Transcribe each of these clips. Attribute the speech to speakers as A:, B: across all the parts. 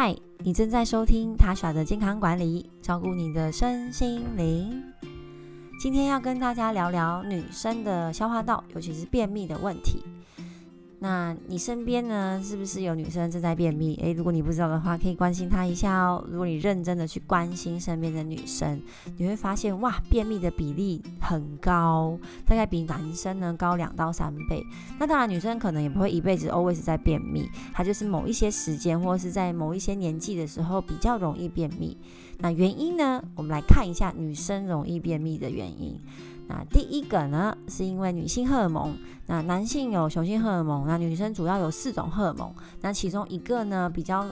A: 嗨，你正在收听塔莎的健康管理，照顾你的身心灵。今天要跟大家聊聊女生的消化道，尤其是便秘的问题。那你身边呢，是不是有女生正在便秘？诶，如果你不知道的话，可以关心她一下哦。如果你认真的去关心身边的女生，你会发现哇，便秘的比例很高，大概比男生呢高两到三倍。那当然，女生可能也不会一辈子 always 在便秘，她就是某一些时间或者是在某一些年纪的时候比较容易便秘。那原因呢，我们来看一下女生容易便秘的原因。那第一个呢，是因为女性荷尔蒙。那男性有雄性荷尔蒙，那女生主要有四种荷尔蒙。那其中一个呢，比较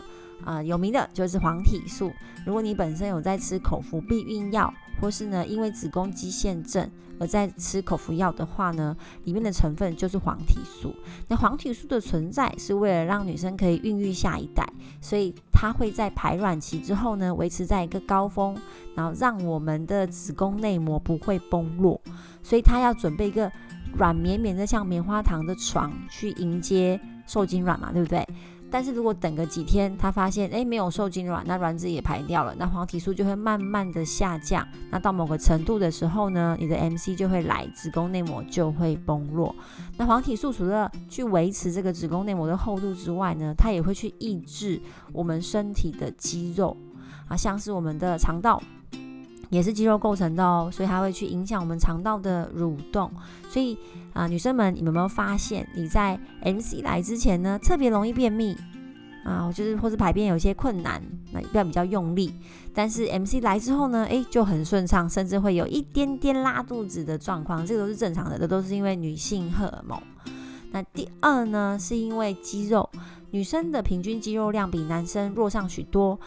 A: 啊有名的就是黄体素。如果你本身有在吃口服避孕药，或是呢因为子宫肌腺症而在吃口服药的话呢，里面的成分就是黄体素。那黄体素的存在是为了让女生可以孕育下一代，所以它会在排卵期之后呢，维持在一个高峰，然后让我们的子宫内膜不会崩落。所以它要准备一个软绵绵的像棉花糖的床去迎接受精卵嘛，对不对？但是如果等个几天，他发现诶没有受精卵，那卵子也排掉了，那黄体素就会慢慢的下降。那到某个程度的时候呢，你的 MC 就会来，子宫内膜就会崩落。那黄体素除了去维持这个子宫内膜的厚度之外呢，它也会去抑制我们身体的肌肉啊，像是我们的肠道。也是肌肉构成的哦，所以它会去影响我们肠道的蠕动。所以啊，女生们，你们有没有发现你在 MC 来之前呢，特别容易便秘啊？就是或是排便有些困难，那要比较用力。但是 MC 来之后呢，诶，就很顺畅，甚至会有一点点拉肚子的状况，这个都是正常的，这都是因为女性荷尔蒙。那第二呢，是因为肌肉，女生的平均肌肉量比男生弱上许多。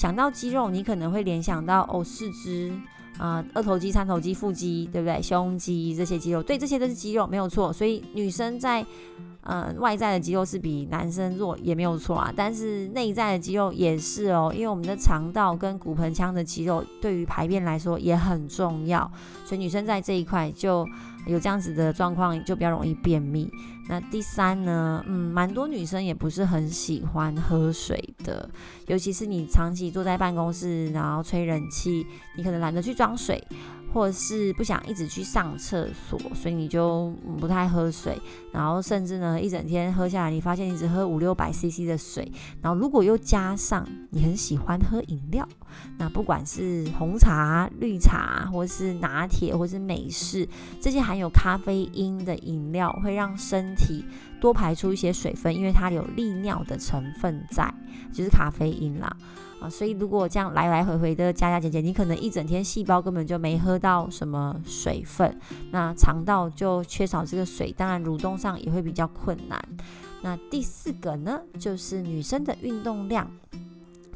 A: 想到肌肉，你可能会联想到哦，四肢啊，二头肌、三头肌、腹肌，对不对？胸肌这些肌肉，对，这些都是肌肉，没有错。所以女生在呃外在的肌肉是比男生弱，也没有错啊。但是内在的肌肉也是哦，因为我们的肠道跟骨盆腔的肌肉对于排便来说也很重要，所以女生在这一块就。有这样子的状况，就比较容易便秘。那第三呢，嗯，蛮多女生也不是很喜欢喝水的，尤其是你长期坐在办公室，然后吹冷气，你可能懒得去装水。或者是不想一直去上厕所，所以你就不太喝水，然后甚至呢一整天喝下来，你发现你只喝五六百 CC 的水，然后如果又加上你很喜欢喝饮料，那不管是红茶、绿茶，或是拿铁，或是美式这些含有咖啡因的饮料，会让身体多排出一些水分，因为它有利尿的成分在，就是咖啡因啦。啊，所以如果这样来来回回的加加减减，你可能一整天细胞根本就没喝到什么水分，那肠道就缺少这个水，当然蠕动上也会比较困难。那第四个呢，就是女生的运动量。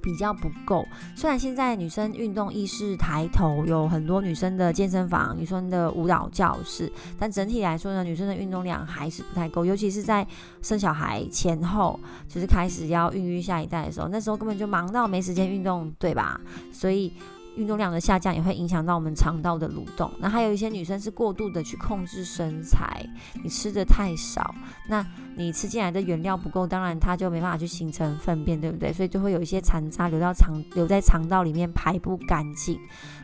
A: 比较不够，虽然现在女生运动意识抬头，有很多女生的健身房、女生的舞蹈教室，但整体来说呢，女生的运动量还是不太够，尤其是在生小孩前后，就是开始要孕育下一代的时候，那时候根本就忙到没时间运动，对吧？所以。运动量的下降也会影响到我们肠道的蠕动。那还有一些女生是过度的去控制身材，你吃的太少，那你吃进来的原料不够，当然它就没办法去形成粪便，对不对？所以就会有一些残渣留到肠，留在肠道里面排不干净。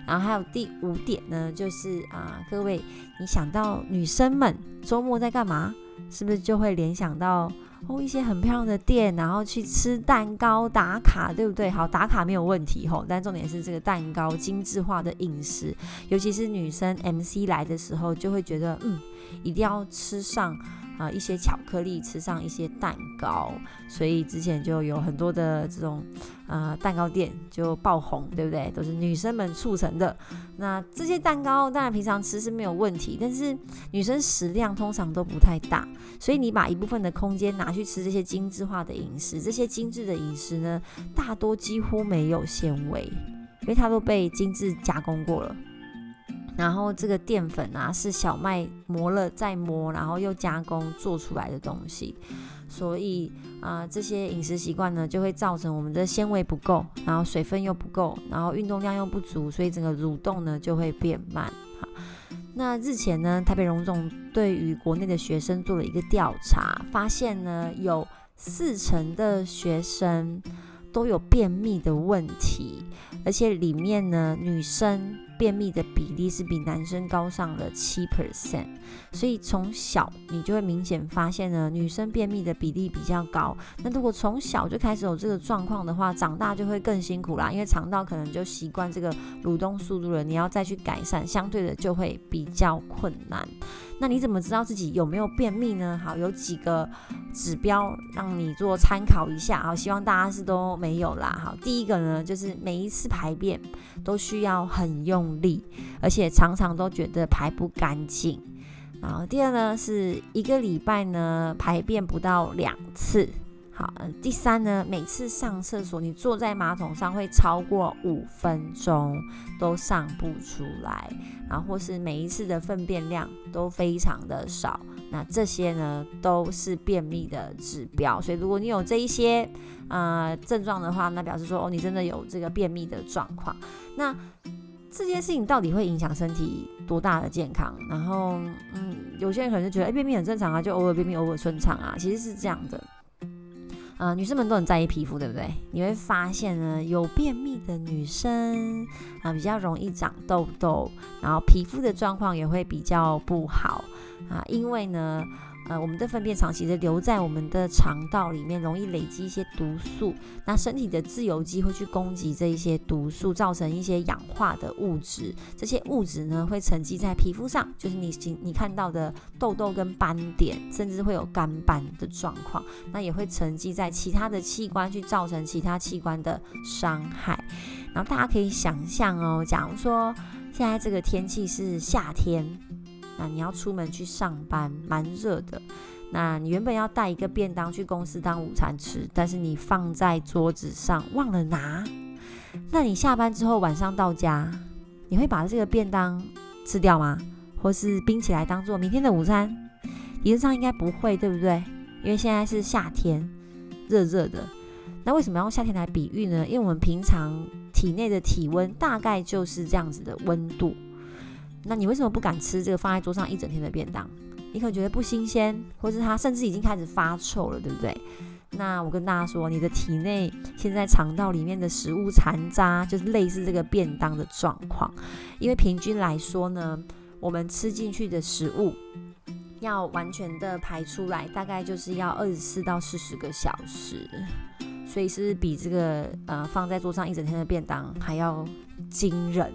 A: 然后还有第五点呢，就是啊，各位，你想到女生们周末在干嘛，是不是就会联想到？哦，一些很漂亮的店，然后去吃蛋糕打卡，对不对？好，打卡没有问题吼，但重点是这个蛋糕精致化的饮食，尤其是女生 MC 来的时候，就会觉得嗯，一定要吃上。啊，一些巧克力，吃上一些蛋糕，所以之前就有很多的这种啊蛋糕店就爆红，对不对？都是女生们促成的。那这些蛋糕当然平常吃是没有问题，但是女生食量通常都不太大，所以你把一部分的空间拿去吃这些精致化的饮食，这些精致的饮食呢，大多几乎没有纤维，因为它都被精致加工过了。然后这个淀粉啊，是小麦磨了再磨，然后又加工做出来的东西，所以啊，这些饮食习惯呢，就会造成我们的纤维不够，然后水分又不够，然后运动量又不足，所以整个蠕动呢就会变慢。好，那日前呢，台北荣总对于国内的学生做了一个调查，发现呢，有四成的学生都有便秘的问题，而且里面呢，女生便秘的比例是比男生高上了七 percent，所以从小你就会明显发现呢，女生便秘的比例比较高。那如果从小就开始有这个状况的话，长大就会更辛苦啦，因为肠道可能就习惯这个蠕动速度了，你要再去改善，相对的就会比较困难。那你怎么知道自己有没有便秘呢？好，有几个指标让你做参考一下。好，希望大家是都没有啦。好，第一个呢，就是每一次排便都需要很用力，而且常常都觉得排不干净。然后第二呢，是一个礼拜呢排便不到两次。好，第三呢，每次上厕所你坐在马桶上会超过五分钟都上不出来，然后或是每一次的粪便量都非常的少，那这些呢都是便秘的指标。所以如果你有这一些呃症状的话，那表示说哦你真的有这个便秘的状况。那这件事情到底会影响身体多大的健康？然后嗯，有些人可能就觉得哎便秘很正常啊，就偶尔便秘偶尔顺畅啊，其实是这样的。呃，女生们都很在意皮肤，对不对？你会发现呢，有便秘的女生啊，比较容易长痘痘，然后皮肤的状况也会比较不好啊，因为呢。呃，我们的粪便长期的留在我们的肠道里面，容易累积一些毒素。那身体的自由基会去攻击这一些毒素，造成一些氧化的物质。这些物质呢，会沉积在皮肤上，就是你你看到的痘痘跟斑点，甚至会有干斑的状况。那也会沉积在其他的器官，去造成其他器官的伤害。然后大家可以想象哦，假如说现在这个天气是夏天。那你要出门去上班，蛮热的。那你原本要带一个便当去公司当午餐吃，但是你放在桌子上忘了拿。那你下班之后晚上到家，你会把这个便当吃掉吗？或是冰起来当做明天的午餐？理论上应该不会，对不对？因为现在是夏天，热热的。那为什么要用夏天来比喻呢？因为我们平常体内的体温大概就是这样子的温度。那你为什么不敢吃这个放在桌上一整天的便当？你可能觉得不新鲜，或是它甚至已经开始发臭了，对不对？那我跟大家说，你的体内现在肠道里面的食物残渣，就是类似这个便当的状况。因为平均来说呢，我们吃进去的食物要完全的排出来，大概就是要二十四到四十个小时，所以是比这个呃放在桌上一整天的便当还要惊人。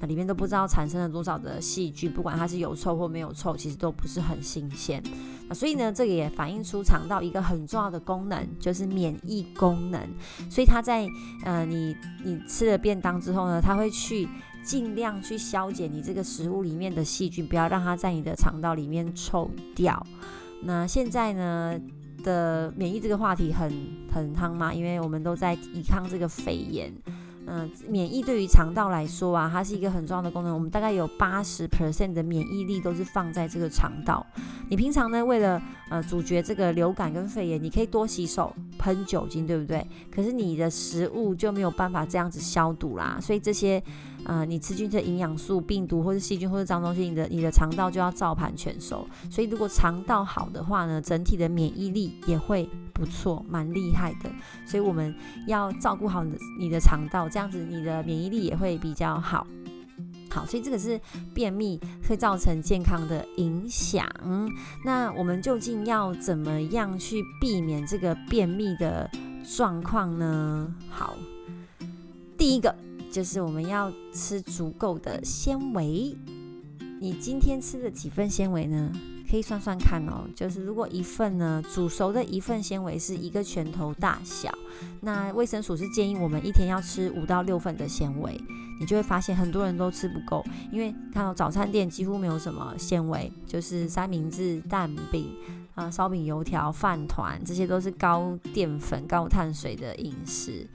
A: 那里面都不知道产生了多少的细菌，不管它是有臭或没有臭，其实都不是很新鲜。那所以呢，这个也反映出肠道一个很重要的功能，就是免疫功能。所以它在呃你你吃了便当之后呢，它会去尽量去消减你这个食物里面的细菌，不要让它在你的肠道里面臭掉。那现在呢的免疫这个话题很很夯嘛，因为我们都在抵抗这个肺炎。嗯，免疫对于肠道来说啊，它是一个很重要的功能。我们大概有八十 percent 的免疫力都是放在这个肠道。你平常呢，为了呃阻绝这个流感跟肺炎，你可以多洗手、喷酒精，对不对？可是你的食物就没有办法这样子消毒啦。所以这些呃你吃进去的营养素、病毒或者细菌或者脏东西，你的你的肠道就要照盘全收。所以如果肠道好的话呢，整体的免疫力也会。不错，蛮厉害的，所以我们要照顾好你的你的肠道，这样子你的免疫力也会比较好。好，所以这个是便秘会造成健康的影响。那我们究竟要怎么样去避免这个便秘的状况呢？好，第一个就是我们要吃足够的纤维。你今天吃了几份纤维呢？可以算算看哦，就是如果一份呢煮熟的一份纤维是一个拳头大小，那卫生署是建议我们一天要吃五到六份的纤维，你就会发现很多人都吃不够，因为看到早餐店几乎没有什么纤维，就是三明治、蛋饼啊、烧饼、油条、饭团，这些都是高淀粉、高碳水的饮食。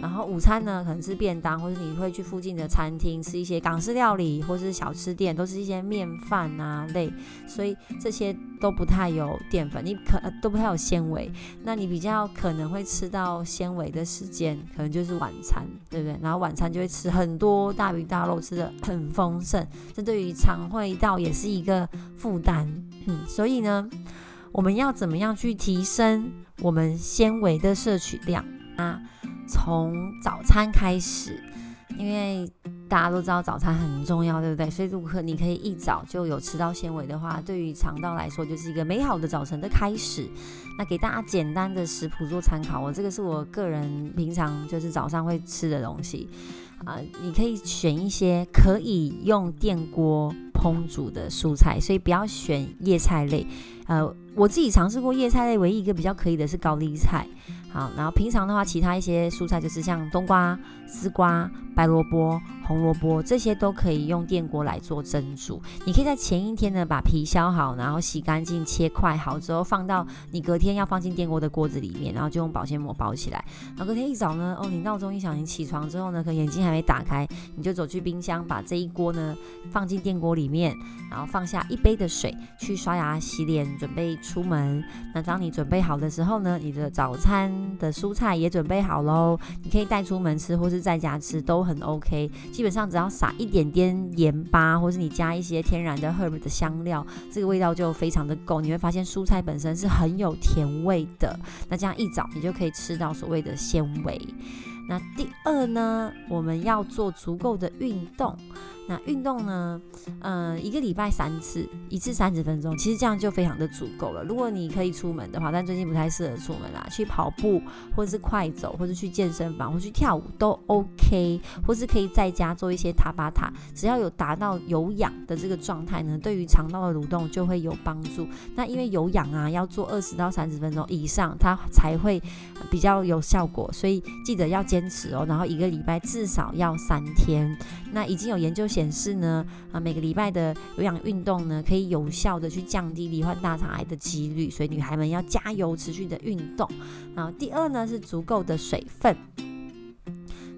A: 然后午餐呢，可能是便当，或者你会去附近的餐厅吃一些港式料理，或是小吃店，都是一些面饭啊类，所以这些都不太有淀粉，你可都不太有纤维。那你比较可能会吃到纤维的时间，可能就是晚餐，对不对？然后晚餐就会吃很多大鱼大肉，吃的很丰盛，这对于肠胃道也是一个负担。嗯，所以呢，我们要怎么样去提升我们纤维的摄取量啊？从早餐开始，因为大家都知道早餐很重要，对不对？所以如果你可以一早就有吃到纤维的话，对于肠道来说就是一个美好的早晨的开始。那给大家简单的食谱做参考，我这个是我个人平常就是早上会吃的东西啊，你可以选一些可以用电锅烹煮的蔬菜，所以不要选叶菜类。呃，我自己尝试过叶菜类，唯一一个比较可以的是高丽菜。好，然后平常的话，其他一些蔬菜就是像冬瓜、丝瓜、白萝卜、红萝卜这些都可以用电锅来做蒸煮。你可以在前一天呢把皮削好，然后洗干净、切块好之后，放到你隔天要放进电锅的锅子里面，然后就用保鲜膜包起来。然后隔天一早呢，哦，你闹钟一响，你起床之后呢，可眼睛还没打开，你就走去冰箱，把这一锅呢放进电锅里面，然后放下一杯的水，去刷牙、洗脸，准备出门。那当你准备好的时候呢，你的早餐。的蔬菜也准备好喽，你可以带出门吃，或是在家吃都很 OK。基本上只要撒一点点盐巴，或是你加一些天然的 herb 的香料，这个味道就非常的够。你会发现蔬菜本身是很有甜味的。那这样一早你就可以吃到所谓的纤维。那第二呢，我们要做足够的运动。那运动呢？嗯，一个礼拜三次，一次三十分钟，其实这样就非常的足够了。如果你可以出门的话，但最近不太适合出门啦，去跑步或者是快走，或者去健身房或去跳舞都 OK，或是可以在家做一些塔巴塔，只要有达到有氧的这个状态呢，对于肠道的蠕动就会有帮助。那因为有氧啊，要做二十到三十分钟以上，它才会比较有效果，所以记得要坚持哦。然后一个礼拜至少要三天。那已经有研究。显示呢，啊，每个礼拜的有氧运动呢，可以有效的去降低罹患大肠癌的几率，所以女孩们要加油，持续的运动。然后第二呢是足够的水分，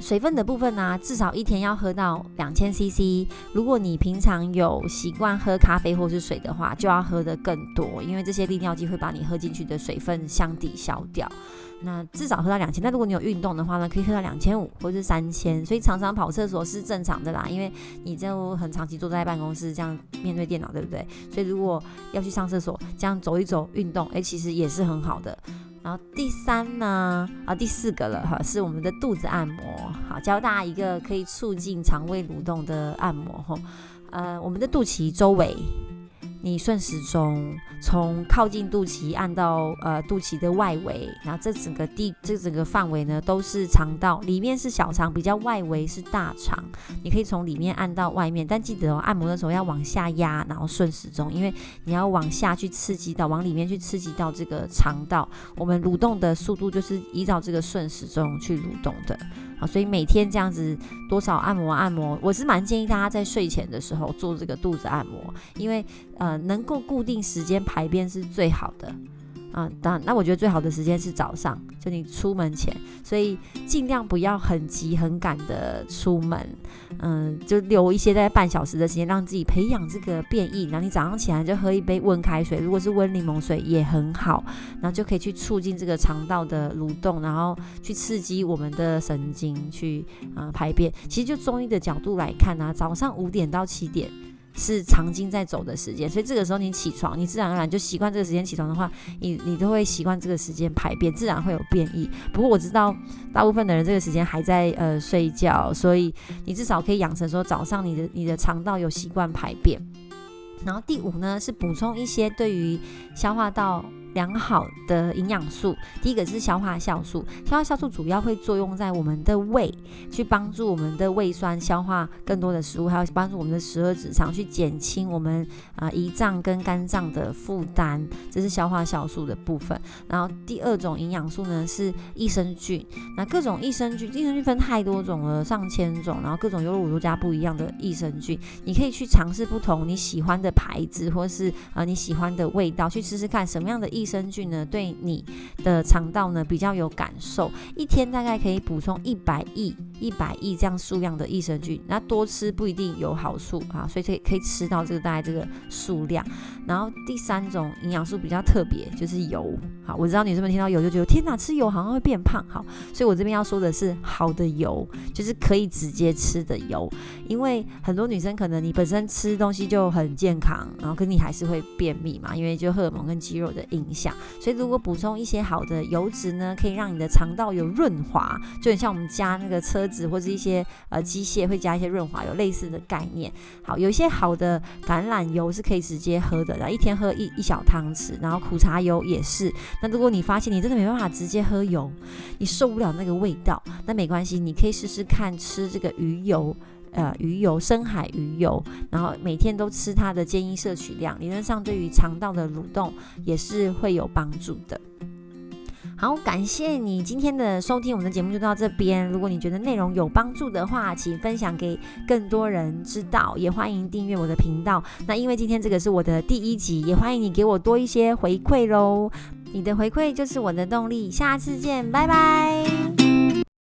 A: 水分的部分呢，至少一天要喝到两千 CC。如果你平常有习惯喝咖啡或是水的话，就要喝的更多，因为这些利尿剂会把你喝进去的水分相抵消掉。那至少喝到两千，那如果你有运动的话呢，可以喝到两千五或者是三千，所以常常跑厕所是正常的啦，因为你就很长期坐在办公室这样面对电脑，对不对？所以如果要去上厕所，这样走一走运动，哎，其实也是很好的。然后第三呢，啊第四个了哈，是我们的肚子按摩，好教大家一个可以促进肠胃蠕动的按摩哈，呃，我们的肚脐周围。你顺时钟从靠近肚脐按到呃肚脐的外围，然后这整个地这整个范围呢都是肠道，里面是小肠，比较外围是大肠。你可以从里面按到外面，但记得哦，按摩的时候要往下压，然后顺时钟，因为你要往下去刺激到，往里面去刺激到这个肠道。我们蠕动的速度就是依照这个顺时钟去蠕动的。啊，所以每天这样子多少按摩按摩，我是蛮建议大家在睡前的时候做这个肚子按摩，因为呃能够固定时间排便是最好的。啊，当那我觉得最好的时间是早上，就你出门前，所以尽量不要很急很赶的出门，嗯，就留一些大概半小时的时间，让自己培养这个变异。然后你早上起来就喝一杯温开水，如果是温柠檬水也很好，然后就可以去促进这个肠道的蠕动，然后去刺激我们的神经去啊排便。其实就中医的角度来看呢，早上五点到七点。是长经在走的时间，所以这个时候你起床，你自然而然就习惯这个时间起床的话，你你都会习惯这个时间排便，自然会有变异。不过我知道大部分的人这个时间还在呃睡觉，所以你至少可以养成说早上你的你的肠道有习惯排便。然后第五呢是补充一些对于消化道。良好的营养素，第一个是消化酵素。消化酵素主要会作用在我们的胃，去帮助我们的胃酸消化更多的食物，还有帮助我们的十二指肠去减轻我们啊胰脏跟肝脏的负担。这是消化酵素的部分。然后第二种营养素呢是益生菌。那各种益生菌，益生菌分太多种了，上千种，然后各种有乳多加不一样的益生菌，你可以去尝试不同你喜欢的牌子，或是啊你喜欢的味道，去试试看什么样的益。益生菌呢，对你的肠道呢比较有感受。一天大概可以补充一百亿一百亿这样数量的益生菌，那多吃不一定有好处啊，所以可以可以吃到这个大概这个数量。然后第三种营养素比较特别，就是油。好，我知道女生们听到油就觉得天哪，吃油好像会变胖。好，所以我这边要说的是好的油，就是可以直接吃的油。因为很多女生可能你本身吃东西就很健康，然后可你还是会便秘嘛，因为就荷尔蒙跟肌肉的影响。所以如果补充一些好的油脂呢，可以让你的肠道有润滑，就很像我们加那个车子或者一些呃机械会加一些润滑油类似的概念。好，有一些好的橄榄油是可以直接喝的，然后一天喝一一小汤匙，然后苦茶油也是。那如果你发现你真的没办法直接喝油，你受不了那个味道，那没关系，你可以试试看吃这个鱼油。呃，鱼油、深海鱼油，然后每天都吃它的建议摄取量，理论上对于肠道的蠕动也是会有帮助的。好，感谢你今天的收听，我们的节目就到这边。如果你觉得内容有帮助的话，请分享给更多人知道，也欢迎订阅我的频道。那因为今天这个是我的第一集，也欢迎你给我多一些回馈喽。你的回馈就是我的动力。下次见，拜拜。